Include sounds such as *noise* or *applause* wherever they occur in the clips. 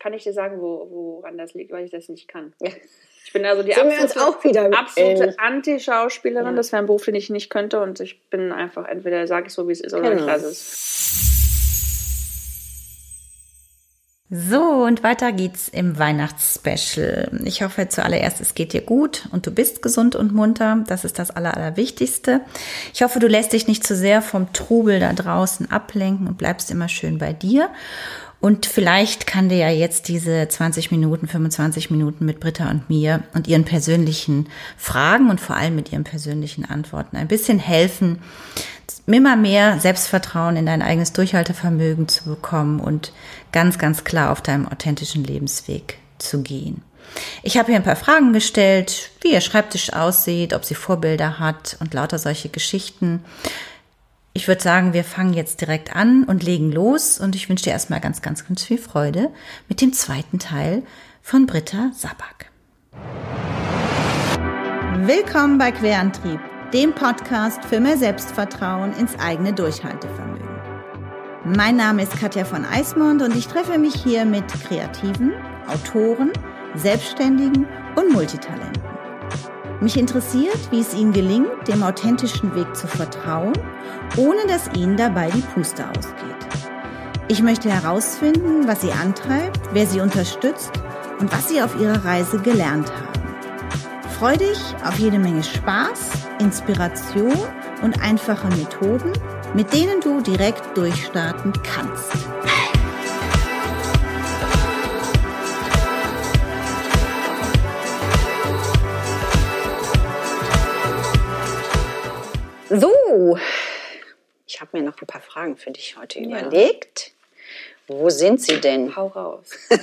kann ich dir sagen, wo, woran das liegt, weil ich das nicht kann. Ich bin also die Sind absolute, auch wieder absolute. Anti-Schauspielerin. Ja. Das wäre ein Beruf, den ich nicht könnte. Und ich bin einfach, entweder sage ich so, wie es ist, oder Genau. ich lasse es. So, und weiter geht's im Weihnachtsspecial. Ich hoffe zuallererst, es geht dir gut und du bist gesund und munter. Das ist das Aller, Allerwichtigste. Ich hoffe, du lässt dich nicht zu sehr vom Trubel da draußen ablenken und bleibst immer schön bei dir. Und vielleicht kann dir ja jetzt diese 20 Minuten, 25 Minuten mit Britta und mir und ihren persönlichen Fragen und vor allem mit ihren persönlichen Antworten ein bisschen helfen, immer mehr Selbstvertrauen in dein eigenes Durchhaltevermögen zu bekommen und ganz, ganz klar auf deinem authentischen Lebensweg zu gehen. Ich habe hier ein paar Fragen gestellt, wie ihr Schreibtisch aussieht, ob sie Vorbilder hat und lauter solche Geschichten. Ich würde sagen, wir fangen jetzt direkt an und legen los und ich wünsche dir erstmal ganz, ganz, ganz viel Freude mit dem zweiten Teil von Britta Sabak. Willkommen bei Querantrieb, dem Podcast für mehr Selbstvertrauen ins eigene Durchhaltevermögen. Mein Name ist Katja von Eismond und ich treffe mich hier mit Kreativen, Autoren, Selbstständigen und Multitalenten. Mich interessiert, wie es ihnen gelingt, dem authentischen Weg zu vertrauen, ohne dass ihnen dabei die Puste ausgeht. Ich möchte herausfinden, was sie antreibt, wer sie unterstützt und was sie auf ihrer Reise gelernt haben. Freu dich auf jede Menge Spaß, Inspiration und einfache Methoden, mit denen du direkt durchstarten kannst. So, ich habe mir noch ein paar Fragen für dich heute überlegt. Wo sind sie denn? Hau raus. *laughs*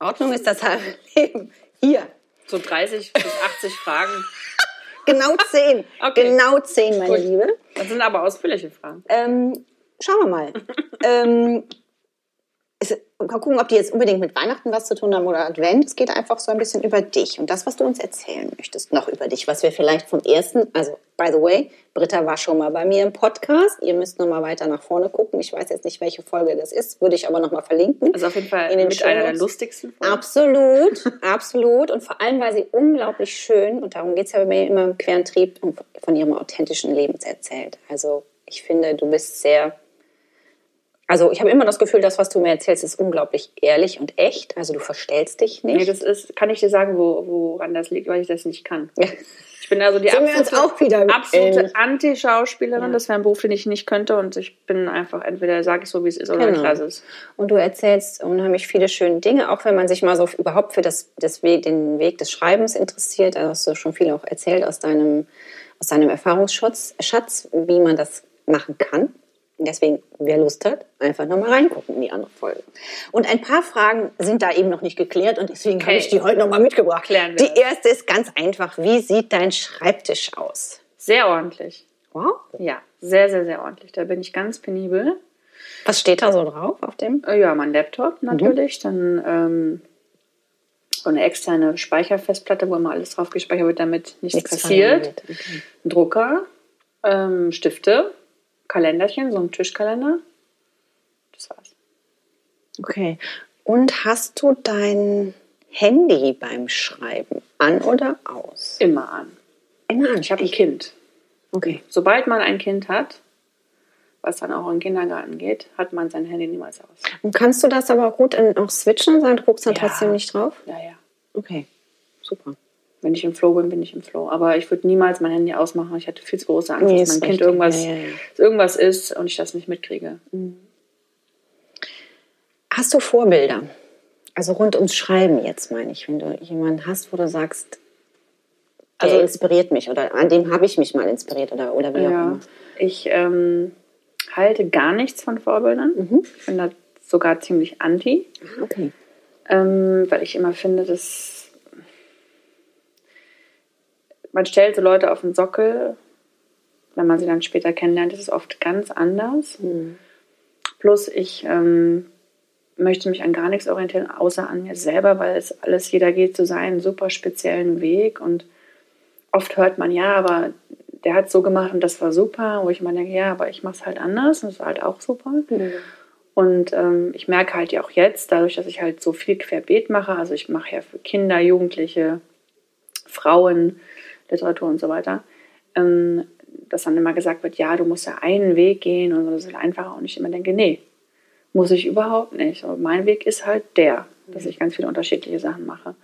Ordnung ist das halbe Leben. Hier, So 30 bis 80 Fragen. *laughs* genau zehn. *laughs* Okay. Genau zehn, meine Gut. Liebe. Das sind aber ausführliche Fragen. Ähm, schauen wir mal. ähm, es, mal gucken, ob die jetzt unbedingt mit Weihnachten was zu tun haben oder Advent. Es geht einfach so ein bisschen über dich und das, was du uns erzählen möchtest, noch über dich, was wir vielleicht vom ersten, also by the way, Britta war schon mal bei mir im Podcast. Ihr müsst noch mal weiter nach vorne gucken. Ich weiß jetzt nicht, welche Folge das ist, würde ich aber noch mal verlinken. Also auf jeden Fall In den mit einer der lustigsten Folgen. Absolut, *laughs* absolut. Und vor allem war sie unglaublich schön, und darum geht es ja bei mir immer im Querentrieb, und von ihrem authentischen Leben erzählt. Also ich finde, du bist sehr, also ich habe immer das Gefühl, das, was du mir erzählst, ist unglaublich ehrlich und echt. Also du verstellst dich Nee, nicht. das ist, kann ich dir sagen, wo, woran das liegt, weil ich das nicht kann. Ich bin also die Sind absolute, auch wieder absolute. Anti-Schauspielerin. Ja. Das wäre ein Beruf, den ich nicht könnte. Und ich bin einfach, entweder sage ich so, wie es ist, oder Genau. ich lasse es. Und du erzählst unheimlich viele schöne Dinge, auch wenn man sich mal so überhaupt für das, das Weg, den Weg des Schreibens interessiert. Also hast du schon viel auch erzählt aus deinem, aus deinem Erfahrungsschatz, Schatz, wie man das machen kann. Deswegen, wer Lust hat, einfach nochmal reingucken in die andere Folge. Und ein paar Fragen sind da eben noch nicht geklärt und deswegen habe Okay. ich die heute nochmal mitgebracht. Klären wir die erste ist ganz einfach. Wie sieht dein Schreibtisch aus? Sehr ordentlich. Wow. Ja, sehr, sehr, sehr ordentlich. Da bin ich ganz penibel. Was steht da so drauf auf dem? Äh, Ja, mein Laptop natürlich. Dann ähm, so eine externe Speicherfestplatte, wo immer alles drauf gespeichert wird, damit nichts, Nichts passiert. Okay. Ein Drucker, ähm, Stifte, Kalenderchen, so ein Tischkalender. Das war's. Okay. Und hast du dein Handy beim Schreiben an oder aus? Immer an. Immer an. Ich habe ein Kind. Okay. Sobald man ein Kind hat, was dann auch in den Kindergarten geht, hat man sein Handy niemals aus. Und kannst du das aber gut in, auch switchen sagen, du guckst dann Ja. trotzdem nicht drauf? Ja, ja. Okay. Super. Wenn ich im Flow bin, bin ich im Flow. Aber ich würde niemals mein Handy ausmachen. Ich hatte viel zu große Angst, Nee, dass mein Kind richtig. irgendwas, Ja, ja, irgendwas ist und ich das nicht mitkriege. Hast du Vorbilder? Also rund ums Schreiben jetzt, meine ich. Wenn du jemanden hast, wo du sagst, der Also- inspiriert mich oder an dem habe ich mich mal inspiriert oder, oder wie auch Ja, immer. ich ähm, halte gar nichts von Vorbildern. Mhm. Ich bin da sogar ziemlich anti, Okay. ähm, weil ich immer finde, dass man stellt so Leute auf den Sockel, wenn man sie dann später kennenlernt, ist es oft ganz anders. Mhm. Plus ich ähm, möchte mich an gar nichts orientieren, außer an mir selber, weil es alles, jeder geht so seinen super speziellen Weg und oft hört man, ja, aber der hat so gemacht und das war super, wo ich immer denke, ja, aber ich mache es halt anders und das war halt auch super. Und ähm, ich merke halt ja auch jetzt, dadurch, dass ich halt so viel querbeet mache, also ich mache ja für Kinder, Jugendliche, Frauen, Literatur und so weiter, ähm, dass dann immer gesagt wird, ja, du musst ja einen Weg gehen und so, das ist halt einfacher. Und ich immer denke, nee, muss ich überhaupt nicht. Aber mein Weg ist halt der, dass ich ganz viele unterschiedliche Sachen mache.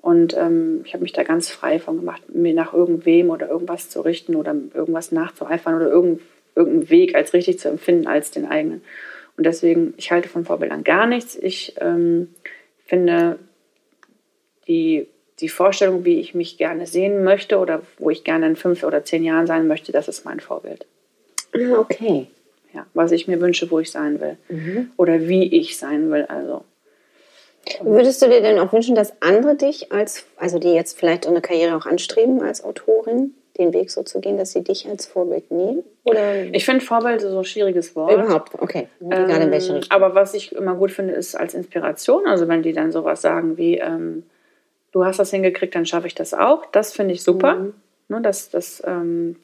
Und ähm, ich habe mich da ganz frei von gemacht, mir nach irgendwem oder irgendwas zu richten oder irgendwas nachzueifern oder irgend, irgendeinen Weg als richtig zu empfinden als den eigenen. Und deswegen, ich halte von Vorbildern gar nichts. Ich ähm, finde die, die Vorstellung, wie ich mich gerne sehen möchte oder wo ich gerne in fünf oder zehn Jahren sein möchte, das ist mein Vorbild. Ah, okay. Ja, was ich mir wünsche, wo ich sein will. Oder wie ich sein will. Also. Würdest du dir denn auch wünschen, dass andere dich als, also die jetzt vielleicht eine Karriere auch anstreben als Autorin, den Weg so zu gehen, dass sie dich als Vorbild nehmen? Oder Ich finde Vorbild so ein schwieriges Wort. überhaupt? Okay. Egal in welche Ähm, Richtung. aber was ich immer gut finde, ist als Inspiration. Also wenn die dann sowas sagen wie, ähm, du hast das hingekriegt, dann schaffe ich das auch. Das finde ich super. Mhm. Ne, das das ähm,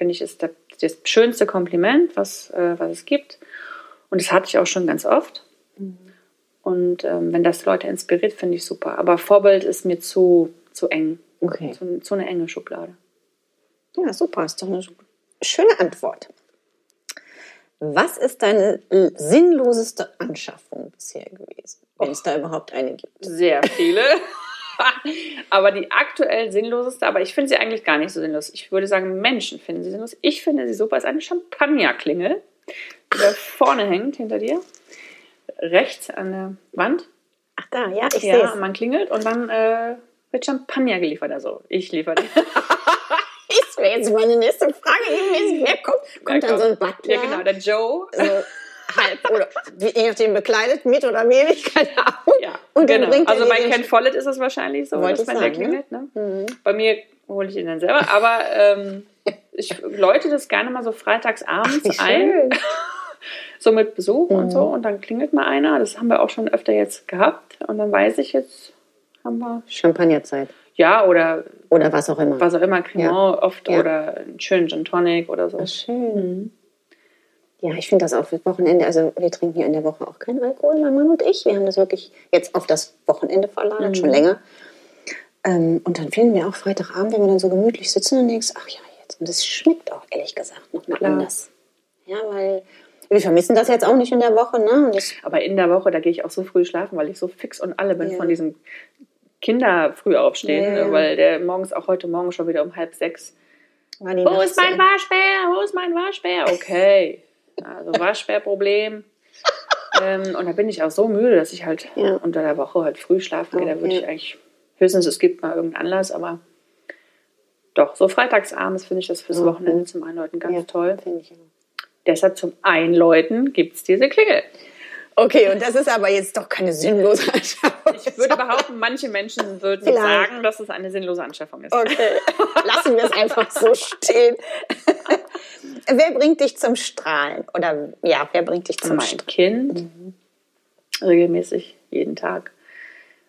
finde ich ist der, das schönste Kompliment, was, äh, was es gibt. Und das hatte ich auch schon ganz oft. Mhm. Und ähm, wenn das Leute inspiriert, finde ich super. Aber Vorbild ist mir zu, zu eng. Okay. Zu, zu eine enge Schublade. Ja, super. Ist doch eine schöne Antwort. Was ist deine äh, sinnloseste Anschaffung bisher gewesen? Wenn es da überhaupt eine gibt. Sehr viele. *laughs* *laughs* aber die aktuell sinnloseste, aber ich finde sie eigentlich gar nicht so sinnlos. Ich würde sagen, Menschen finden sie sinnlos. Ich finde sie super. ist eine Champagnerklingel, die da vorne hängt, hinter dir. Rechts an der Wand. Ach da, ja, ich sehe Ja, es. man klingelt und dann äh, wird Champagner geliefert. Also ich liefere die. *laughs* Das wäre jetzt meine nächste Frage gewesen. Wer kommt? Kommt dann so ein Butler? Ja, genau, der Joe. so halb oder wie- je nachdem bekleidet, mit oder wenig, *laughs* keine Ahnung. Ja, Und genau. bringt also bei Ken Follett ist es wahrscheinlich so, Wollte dass der sagen, ne? klingelt. Ne? Bei mir hole ich ihn dann selber. Aber ähm, *laughs* ich läute das gerne mal so freitags abends Wie ein, schön. *laughs* so mit Besuch und Mhm. so. Und dann klingelt mal einer. Das haben wir auch schon öfter jetzt gehabt. Und dann weiß ich jetzt, haben wir, Champagnerzeit. ja, oder Oder was auch immer. was auch immer, Cremant oft Ja. oder einen schönen Gin Tonic oder so. Ach, schön. Ja, ich finde das auch für Wochenende. Also wir trinken hier in der Woche auch keinen Alkohol, mein Mann und ich. Wir haben das wirklich jetzt auf das Wochenende verlagert, schon länger. Ähm, und dann finden wir auch Freitagabend, wenn wir dann so gemütlich sitzen und denkst, ach ja, jetzt. Und das schmeckt auch ehrlich gesagt nochmal Klar. anders. Ja, weil wir vermissen das jetzt auch nicht in der Woche, ne? Aber in der Woche, da gehe ich auch so früh schlafen, weil ich so fix und alle bin Ja. von diesem Kinder früh aufstehen, Ja, weil der morgens auch heute Morgen schon wieder um halb sechs. Wo ist mein Waschbär? Wo ist mein Waschbär? Okay. Also Waschbärproblem. *laughs* ähm, und da bin ich auch so müde, dass ich halt Ja. unter der Woche halt früh schlafen gehe. Da würde ich eigentlich, höchstens es gibt mal irgendeinen Anlass, aber doch, so freitagsabends finde ich das fürs. Wochenende zum Einläuten ganz toll. Deshalb zum Einläuten gibt es diese Klingel. Okay, und das ist aber jetzt doch keine sinnlose Anschaffung. Ich würde behaupten, manche Menschen würden Vielleicht. sagen, dass es eine sinnlose Anschaffung ist. Okay, lassen wir es einfach so *laughs* stehen. wer bringt dich zum Strahlen? Oder ja, wer bringt dich zum mein Strahlen? Kind regelmäßig, jeden Tag.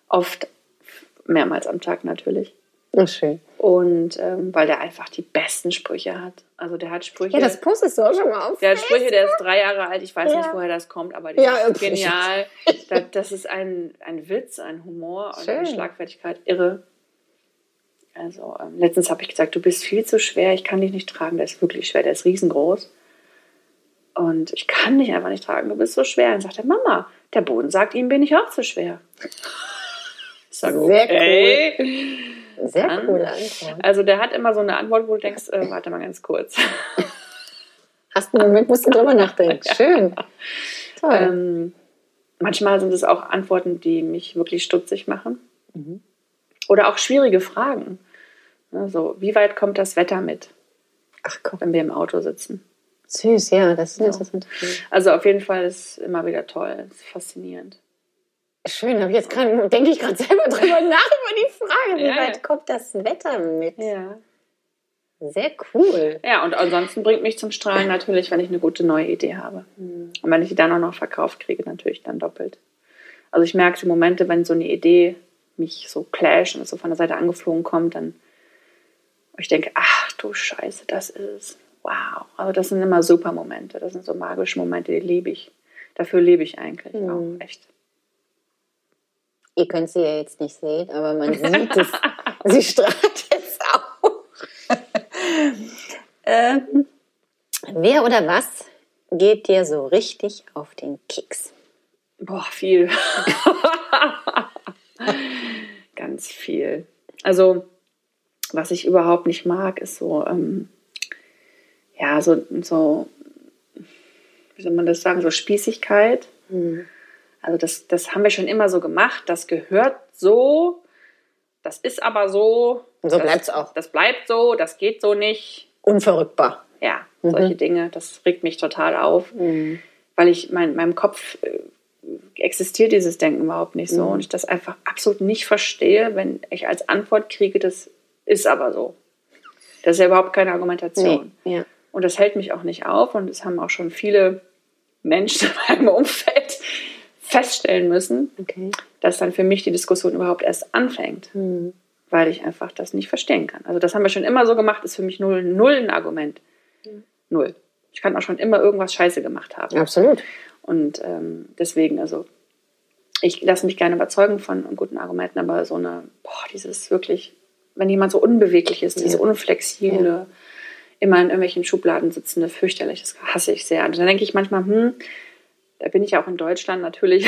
Oft mehrmals am Tag natürlich. Oh, schön. Und ähm, weil der einfach die besten Sprüche hat. Also der hat Sprüche. Ja, das postest du auch schon mal auf. der hat Sprüche, der ist drei Jahre alt. Ich weiß Ja. nicht, woher das kommt, aber die Ja, ist *laughs* genial. *laughs* Das, das ist ein, ein Witz, ein Humor und eine. Schlagfertigkeit. Irre. Also ähm, letztens habe ich gesagt, du bist viel zu schwer, ich kann dich nicht tragen. Der ist wirklich schwer, der ist riesengroß. Und ich kann dich einfach nicht tragen, du bist so schwer. Dann sagt er, Mama, der Boden sagt, ihm bin ich auch zu schwer. Ich sage, Sehr okay. Sehr Dann- coole Antwort. Also der hat immer so eine Antwort, wo du denkst, äh, warte mal ganz kurz. *laughs* Hast einen Moment, musst du drüber nachdenken. Schön. Toll. Ähm, manchmal sind es auch Antworten, die mich wirklich stutzig machen. Oder auch schwierige Fragen. Ne, So, wie weit kommt das Wetter mit, Ach komm, wenn wir im Auto sitzen? süß, ja, das ist eine interessante Frage. Also auf jeden Fall ist es immer wieder toll, es ist faszinierend. Schön, habe ich jetzt gerade, denke ich gerade selber drüber *laughs* nach über die Frage, wie Ja, weit ja. kommt das Wetter mit? Ja. Sehr cool. Ja, und ansonsten bringt mich zum Strahlen natürlich, wenn ich eine gute neue Idee habe. Und wenn ich die dann auch noch verkauft kriege, natürlich dann doppelt. Also ich merke die Momente, wenn so eine Idee mich so clasht und so von der Seite angeflogen kommt, dann ich denke, ach du Scheiße, das ist wow. Also das sind immer super Momente. Das sind so magische Momente, die liebe ich. dafür lebe ich eigentlich Mhm. auch echt. Ihr könnt sie ja jetzt nicht sehen, aber man sieht es. *laughs* sie strahlt jetzt auch. ähm, wer oder was geht dir so richtig auf den Keks? Boah, viel. *laughs* Ganz viel. Also, was ich überhaupt nicht mag, ist so, ähm, ja, so, so, wie soll man das sagen, so Spießigkeit. Also, das, das haben wir schon immer so gemacht. Das gehört so. Das ist aber so. Und so das, bleibt's auch. Das bleibt so. Das geht so nicht. Unverrückbar. Ja, solche Dinge. Das regt mich total auf. Weil ich, mein, meinem Kopf äh, existiert dieses Denken überhaupt nicht so. Und ich das einfach absolut nicht verstehe, wenn ich als Antwort kriege, das ist aber so. Das ist ja überhaupt keine Argumentation. Nee, ja. Und das hält mich auch nicht auf. Und das haben auch schon viele Menschen *laughs* in meinem Umfeld feststellen müssen, Okay. dass dann für mich die Diskussion überhaupt erst anfängt. Weil ich einfach das nicht verstehen kann. Also das haben wir schon immer so gemacht, ist für mich null, null ein Argument. Null. Ich kann auch schon immer irgendwas scheiße gemacht haben. Absolut. Und ähm, deswegen, also ich lasse mich gerne überzeugen von guten Argumenten, aber so eine, boah, dieses wirklich, wenn jemand so unbeweglich ist, diese Ja. unflexible, immer in irgendwelchen Schubladen sitzende, fürchterlich, das hasse ich sehr. Und dann denke ich manchmal, hm, da bin ich auch in Deutschland natürlich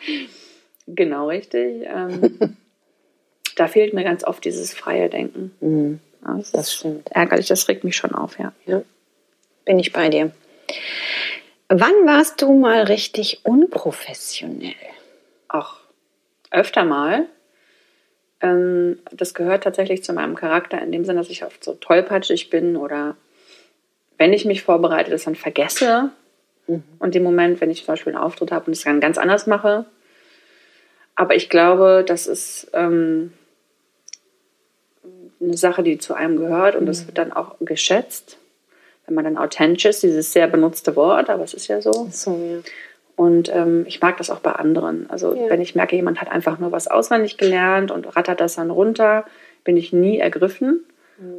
*laughs* genau richtig. Ähm, *laughs* da fehlt mir ganz oft dieses freie Denken. Ja, das, Das stimmt. ärgerlich, das regt mich schon auf, ja. Ja. Bin ich bei dir. Wann warst du mal richtig unprofessionell? auch öfter mal. Ähm, das gehört tatsächlich zu meinem Charakter in dem Sinne, dass ich oft so tollpatschig bin oder wenn ich mich vorbereite, das dann vergesse. Und im Moment, wenn ich zum Beispiel einen Auftritt habe und es dann ganz anders mache. Aber ich glaube, das ist ähm, eine Sache, die zu einem gehört und das wird dann auch geschätzt. Wenn man dann authentisch ist, dieses sehr benutzte Wort, aber es ist ja so. So, ja. Und ähm, ich mag das auch bei anderen. Also Ja. wenn ich merke, jemand hat einfach nur was auswendig gelernt und rattert das dann runter, bin ich nie ergriffen.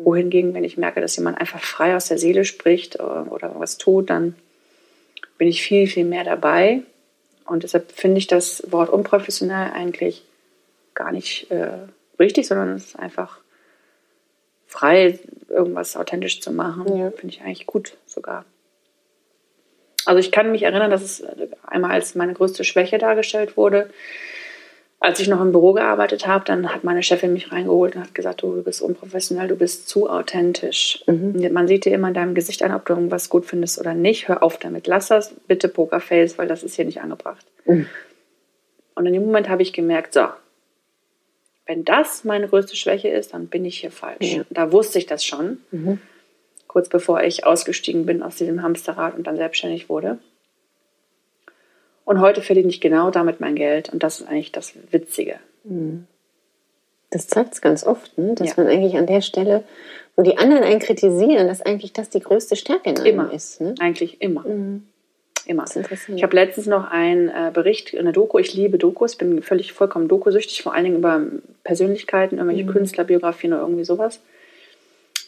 Wohingegen, wenn ich merke, dass jemand einfach frei aus der Seele spricht äh, oder was tut, dann bin ich viel, viel mehr dabei. Und deshalb finde ich das Wort unprofessionell eigentlich gar nicht äh, richtig, sondern es ist einfach frei, irgendwas authentisch zu machen. Ja. Finde ich eigentlich gut sogar. Also ich kann mich erinnern, dass es einmal als meine größte Schwäche dargestellt wurde. Als ich noch im Büro gearbeitet habe, dann hat meine Chefin mich reingeholt und hat gesagt, du bist unprofessionell, du bist zu authentisch. Man sieht dir immer in deinem Gesicht an, ob du irgendwas gut findest oder nicht. Hör auf damit, lass das bitte Pokerface, weil das ist hier nicht angebracht. Und in dem Moment habe ich gemerkt, so, wenn das meine größte Schwäche ist, dann bin ich hier falsch. Ja. Da wusste ich das schon, kurz bevor ich ausgestiegen bin aus diesem Hamsterrad und dann selbstständig wurde. Und heute verdiene ich genau damit mein Geld und das ist eigentlich das Witzige. Das zeigt es ganz oft, ne? dass Ja. man eigentlich an der Stelle, wo die anderen einen kritisieren, dass eigentlich das die größte Stärke in einem Immer. ist. Ne? Eigentlich immer. Immer. Ist interessant. Ich habe letztens noch einen äh, Bericht, eine Doku, ich liebe Dokus, bin völlig vollkommen dokusüchtig, vor allen Dingen über Persönlichkeiten, irgendwelche Künstlerbiografien oder irgendwie sowas.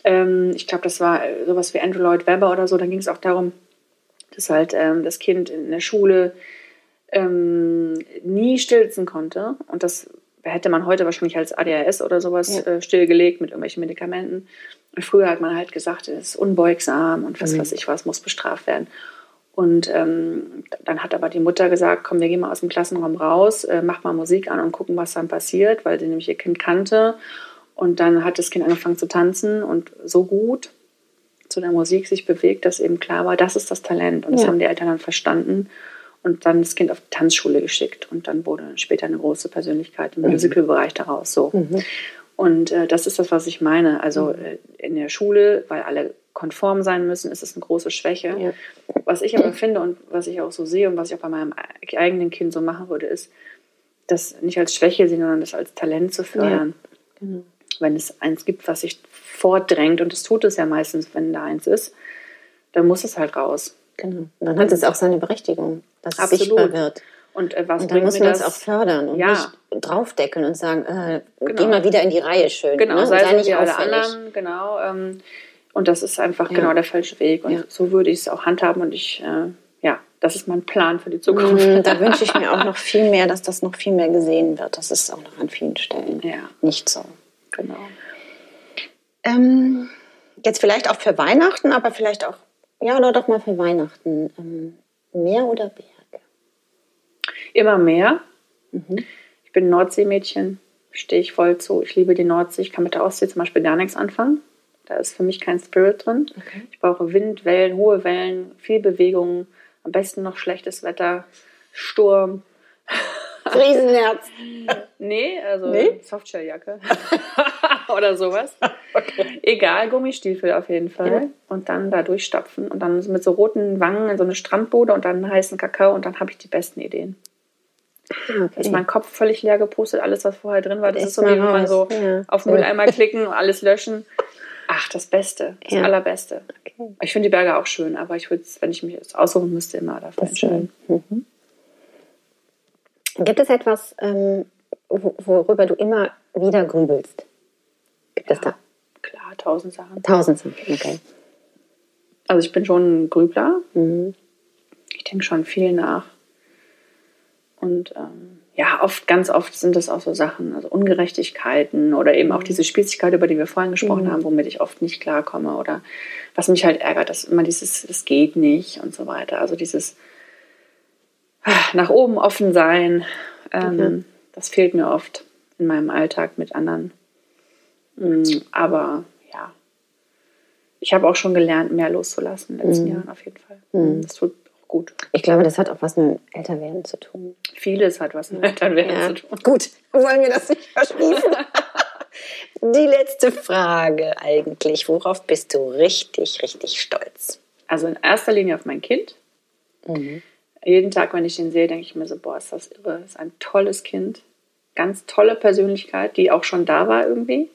Ähm, ich glaube, das war äh, sowas wie Andrew Lloyd Webber oder so. Da ging es auch darum, dass halt ähm, das Kind in der Schule ähm, nie stillsitzen konnte. Und das hätte man heute wahrscheinlich als ADHS oder sowas Ja. äh, stillgelegt mit irgendwelchen Medikamenten. Und früher hat man halt gesagt, es ist unbeugsam und was weiß ich was, muss bestraft werden. Und ähm, dann hat aber die Mutter gesagt, komm, wir gehen mal aus dem Klassenraum raus, äh, mach mal Musik an und gucken, was dann passiert, weil sie nämlich ihr Kind kannte. Und dann hat das Kind angefangen zu tanzen und so gut zu der Musik sich bewegt, dass eben klar war, das ist das Talent. Und das Ja. haben die Eltern dann verstanden und dann das Kind auf die Tanzschule geschickt. Und dann wurde später eine große Persönlichkeit im Musical-Bereich daraus. So. Und äh, das ist das, was ich meine. Also äh, in der Schule, weil alle konform sein müssen, ist es eine große Schwäche. Ja. Was ich aber finde und was ich auch so sehe und was ich auch bei meinem e- eigenen Kind so machen würde, ist, das nicht als Schwäche sehen, sondern das als Talent zu fördern. genau. Wenn es eins gibt, was sich vordrängt, und das tut es ja meistens, wenn da eins ist, dann muss es halt raus. Genau. Und dann hat es auch seine Berechtigung, dass es Absolut. sichtbar wird. Und äh, was Und dann muss man es das? auch fördern und Ja. nicht draufdecken und sagen, äh, Genau. geh mal wieder in die Reihe schön. Genau, ne? sei, so nicht wie alle anderen, genau. Ähm, und das ist einfach Ja. genau der falsche Weg. Und Ja. so würde ich es auch handhaben. Und ich äh, ja, das ist mein Plan für die Zukunft. Mm, Da *laughs* wünsche ich mir auch noch viel mehr, dass das noch viel mehr gesehen wird. Das ist auch noch an vielen Stellen Ja. nicht so. Genau. Ähm, jetzt vielleicht auch für Weihnachten, aber vielleicht auch, ja, oder doch mal für Weihnachten. Ähm, Meer oder Berge? Immer mehr. Ich bin Nordseemädchen, stehe ich voll zu. Ich liebe die Nordsee. Ich kann mit der Ostsee zum Beispiel gar nichts anfangen. Da ist für mich kein Spirit drin. Ich brauche Wind, Wellen, hohe Wellen, viel Bewegung, am besten noch schlechtes Wetter, Sturm. Riesenherz. *laughs* Nee, also Nee? Softshelljacke *laughs* *laughs* oder sowas. *laughs* Egal, Gummistiefel auf jeden Fall. Ja. Und dann da durchstapfen und dann mit so roten Wangen in so eine Strandbude und dann heißen Kakao und dann habe ich die besten Ideen. Da ist mein Kopf völlig leer gepustet, alles, was vorher drin war. Das Ist ist so wie wenn man so ja. auf den Mülleimer klicken und alles löschen. Ach, das Beste, das Ja. Allerbeste. Okay. Ich finde die Berge auch schön, aber ich würde, wenn ich mich jetzt aussuchen müsste, immer dafür entscheiden. Mhm. Gibt es etwas, ähm, wo- worüber du immer wieder grübelst? Es da Klar, tausend Sachen. tausend Sachen? Okay. Also ich bin schon ein Grübler. Mhm. Ich denke schon viel nach. Und ähm, ja, oft, ganz oft sind das auch so Sachen, also Ungerechtigkeiten oder eben auch diese Spießigkeit, über die wir vorhin gesprochen haben, womit ich oft nicht klarkomme oder was mich halt ärgert, dass immer dieses, das geht nicht und so weiter. Also dieses ah, nach oben offen sein, ähm, Mhm. das fehlt mir oft in meinem Alltag mit anderen. Mm, Aber ja, ich habe auch schon gelernt, mehr loszulassen in den letzten Jahren auf jeden Fall. Das tut auch gut. Ich glaube, das hat auch was mit Älterwerden zu tun. Vieles hat was mit Elternwerden Ja. zu tun. Gut, wollen wir das nicht verschließen? *laughs* Die letzte Frage eigentlich. Worauf bist du richtig, richtig stolz? Also in erster Linie auf mein Kind. Jeden Tag, wenn ich ihn sehe, denke ich mir so, boah, ist das irre. Ist ein tolles Kind. Ganz tolle Persönlichkeit, die auch schon da war irgendwie.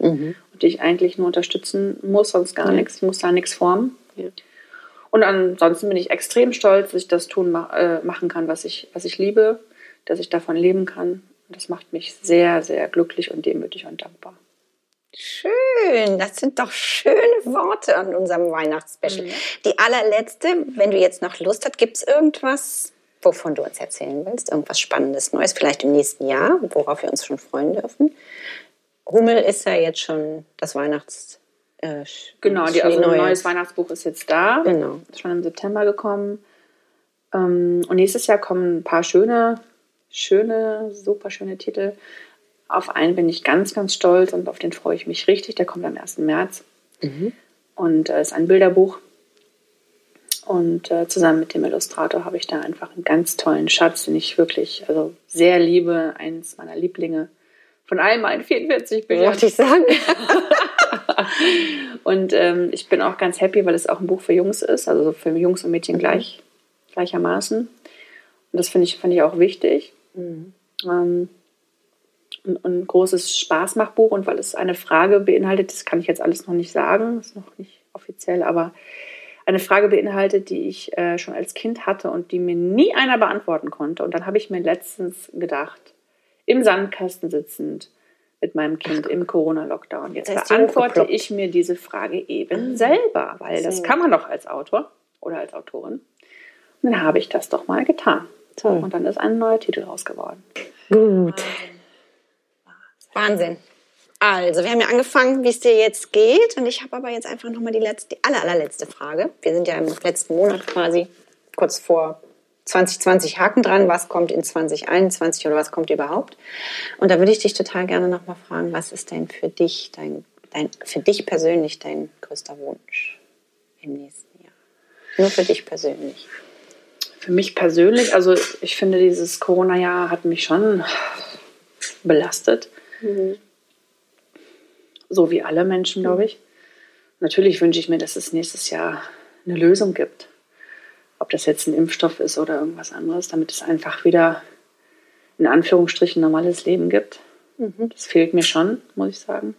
Und die ich eigentlich nur unterstützen muss, sonst gar nichts. Ich muss da nichts formen. Und ansonsten bin ich extrem stolz, dass ich das tun äh, machen kann, was ich, was ich liebe, dass ich davon leben kann. Und das macht mich sehr, sehr glücklich und demütig und dankbar. Schön, das sind doch schöne Worte an unserem Weihnachtsspecial. Die allerletzte, wenn du jetzt noch Lust hast, gibt es irgendwas, wovon du uns erzählen willst? Irgendwas Spannendes, Neues, vielleicht im nächsten Jahr, worauf wir uns schon freuen dürfen? Hummel ist ja jetzt schon das Weihnachts... Äh, Genau, die, also ein Neues. Weihnachtsbuch ist jetzt da. Genau. Ist schon im September gekommen. Ähm, und nächstes Jahr kommen ein paar schöne, schöne, super schöne Titel. Auf einen bin ich ganz, ganz stolz und auf den freue ich mich richtig. Der kommt am 1. März. Und äh, ist ein Bilderbuch. Und äh, zusammen mit dem Illustrator habe ich da einfach einen ganz tollen Schatz, den ich wirklich also sehr liebe. Eins meiner Lieblinge von all meinen 44 Büchern. Wollte ich sagen. *laughs* Und ähm, ich bin auch ganz happy, weil es auch ein Buch für Jungs ist, also für Jungs und Mädchen gleich, gleichermaßen. Und das finde ich, finde ich auch wichtig. Ähm, ein, ein großes Spaßmachbuch und weil es eine Frage beinhaltet, das kann ich jetzt alles noch nicht sagen, ist noch nicht offiziell, aber eine Frage beinhaltet, die ich äh, schon als Kind hatte und die mir nie einer beantworten konnte. Und dann habe ich mir letztens gedacht, im Sandkasten sitzend mit meinem Kind im Corona-Lockdown. Jetzt beantworte ich mir diese Frage eben selber, weil das kann man doch als Autor oder als Autorin. Und dann habe ich das doch mal getan. Toll. Und dann ist ein neuer Titel raus geworden. Gut. Wahnsinn. Also, wir haben ja angefangen, wie es dir jetzt geht. Und ich habe aber jetzt einfach nochmal die, letzte, die aller, allerletzte Frage. Wir sind ja im letzten Monat quasi kurz vor 2020 Haken dran. Was kommt in 2021 oder was kommt überhaupt? Und da würde ich dich total gerne nochmal fragen, was ist denn für dich, dein, dein, für dich persönlich dein größter Wunsch im nächsten Jahr? Nur für dich persönlich. Für mich persönlich, also ich finde, dieses Corona-Jahr hat mich schon belastet. So wie alle Menschen, glaube ich. Natürlich wünsche ich mir, dass es nächstes Jahr eine Lösung gibt. Ob das jetzt ein Impfstoff ist oder irgendwas anderes, damit es einfach wieder in Anführungsstrichen normales Leben gibt. Das fehlt mir schon, muss ich sagen.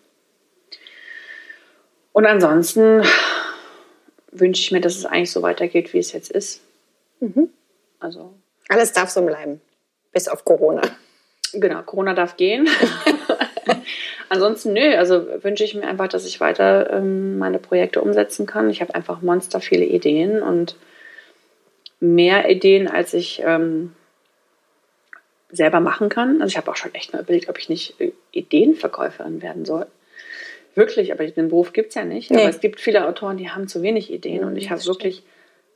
Und ansonsten wünsche ich mir, dass es eigentlich so weitergeht, wie es jetzt ist. Also Alles darf so bleiben. Bis auf Corona. Genau, Corona darf gehen. *laughs* Ansonsten, nö, also wünsche ich mir einfach, dass ich weiter ähm, meine Projekte umsetzen kann. Ich habe einfach monster viele Ideen und mehr Ideen, als ich ähm, selber machen kann. Also ich habe auch schon echt mal überlegt, ob ich nicht äh, Ideenverkäuferin werden soll. Wirklich, aber den Beruf gibt es ja nicht. Nee. Aber es gibt viele Autoren, die haben zu wenig Ideen und ich habe wirklich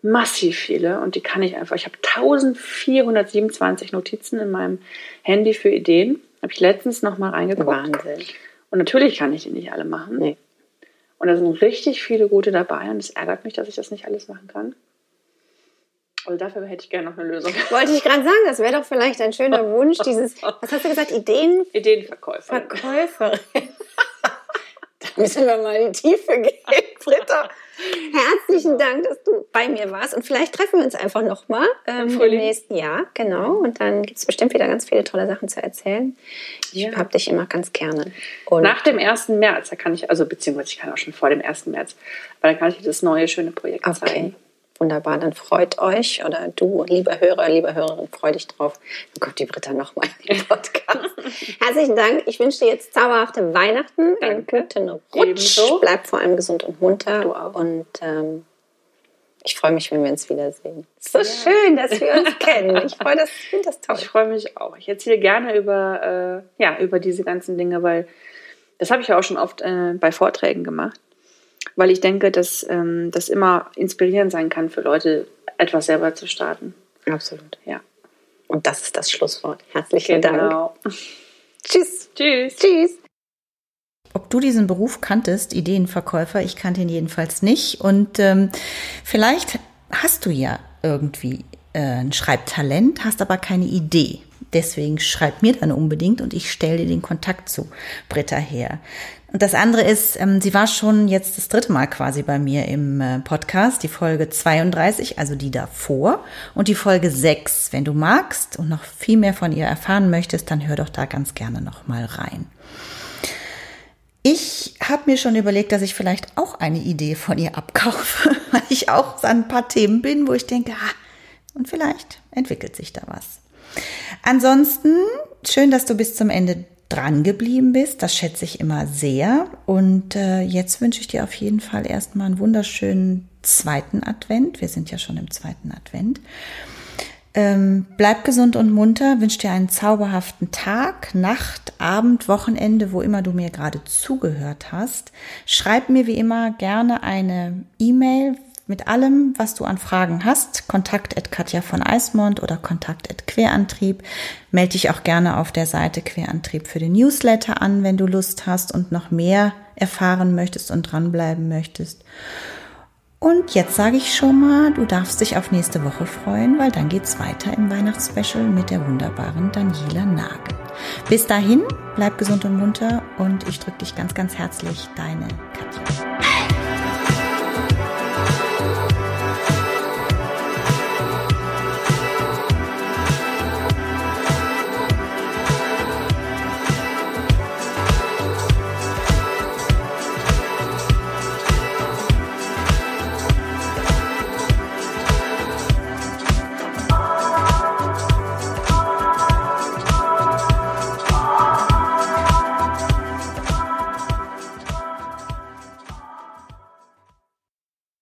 massiv viele und die kann ich einfach. Ich habe 1427 Notizen in meinem Handy für Ideen. Habe ich letztens noch mal reingeguckt. Wahnsinn. Und natürlich kann ich die nicht alle machen. Nee. Und da sind richtig viele gute dabei und es ärgert mich, dass ich das nicht alles machen kann. Also dafür hätte ich gerne noch eine Lösung. *laughs* Wollte ich gerade sagen, das wäre doch vielleicht ein schöner *laughs* Wunsch, dieses, was hast du gesagt, Ideen? Ideenverkäuferin. Verkäuferin. Müssen wir mal in die Tiefe gehen, *laughs* Britta. Herzlichen Dank, dass du bei mir warst. Und vielleicht treffen wir uns einfach nochmal ähm, im, im nächsten Jahr. Genau. Und dann gibt es bestimmt wieder ganz viele tolle Sachen zu erzählen. Ich ja. habe dich immer ganz gerne. Und Nach dem 1. März, da kann ich, also beziehungsweise ich kann auch schon vor dem 1. März, aber dann kann ich dir das neue, schöne Projekt okay. zeigen. Wunderbar, dann freut euch oder du, lieber Hörer, lieber Hörerin, freu dich drauf. Dann kommt die Britta nochmal in den Podcast. *laughs* Herzlichen Dank. Ich wünsche dir jetzt zauberhafte Weihnachten, einen guten Rutsch. Ebenso. Bleib vor allem gesund und munter. Du auch. Und ähm, ich freue mich, wenn wir uns wiedersehen. So ja. schön, dass wir uns *laughs* kennen. Ich freue das, finde das toll. Ich freue mich auch. Ich erzähle gerne über, äh, ja, über diese ganzen Dinge, weil das habe ich ja auch schon oft äh, bei Vorträgen gemacht weil ich denke, dass ähm, das immer inspirierend sein kann für Leute, etwas selber zu starten. Absolut. Ja. Und das ist das Schlusswort. Herzlichen genau. Dank. Tschüss. Tschüss. Tschüss. Ob du diesen Beruf kanntest, Ideenverkäufer, ich kannte ihn jedenfalls nicht. Und ähm, vielleicht hast du ja irgendwie äh, ein Schreibtalent, hast aber keine Idee. Deswegen schreib mir dann unbedingt und ich stelle dir den Kontakt zu Britta her. Und das andere ist, ähm, sie war schon jetzt das dritte Mal quasi bei mir im äh, Podcast, die Folge 32, also die davor, und die Folge 6. Wenn du magst und noch viel mehr von ihr erfahren möchtest, dann hör doch da ganz gerne noch mal rein. Ich habe mir schon überlegt, dass ich vielleicht auch eine Idee von ihr abkaufe, *laughs* weil ich auch an ein paar Themen bin, wo ich denke, ah, und vielleicht entwickelt sich da was. Ansonsten schön, dass du bis zum Ende dran geblieben bist. Das schätze ich immer sehr. Und äh, jetzt wünsche ich dir auf jeden Fall erstmal einen wunderschönen zweiten Advent. Wir sind ja schon im zweiten Advent. Ähm, bleib gesund und munter, wünsche dir einen zauberhaften Tag, Nacht, Abend, Wochenende, wo immer du mir gerade zugehört hast. Schreib mir wie immer gerne eine E-Mail, mit allem, was du an Fragen hast. Kontakt at Katja von Eismond oder Kontakt at Querantrieb. Melde dich auch gerne auf der Seite Querantrieb für den Newsletter an, wenn du Lust hast und noch mehr erfahren möchtest und dranbleiben möchtest. Und jetzt sage ich schon mal, du darfst dich auf nächste Woche freuen, weil dann geht's weiter im Weihnachtsspecial mit der wunderbaren Daniela Nagel. Bis dahin, bleib gesund und munter und ich drücke dich ganz, ganz herzlich, deine Katja.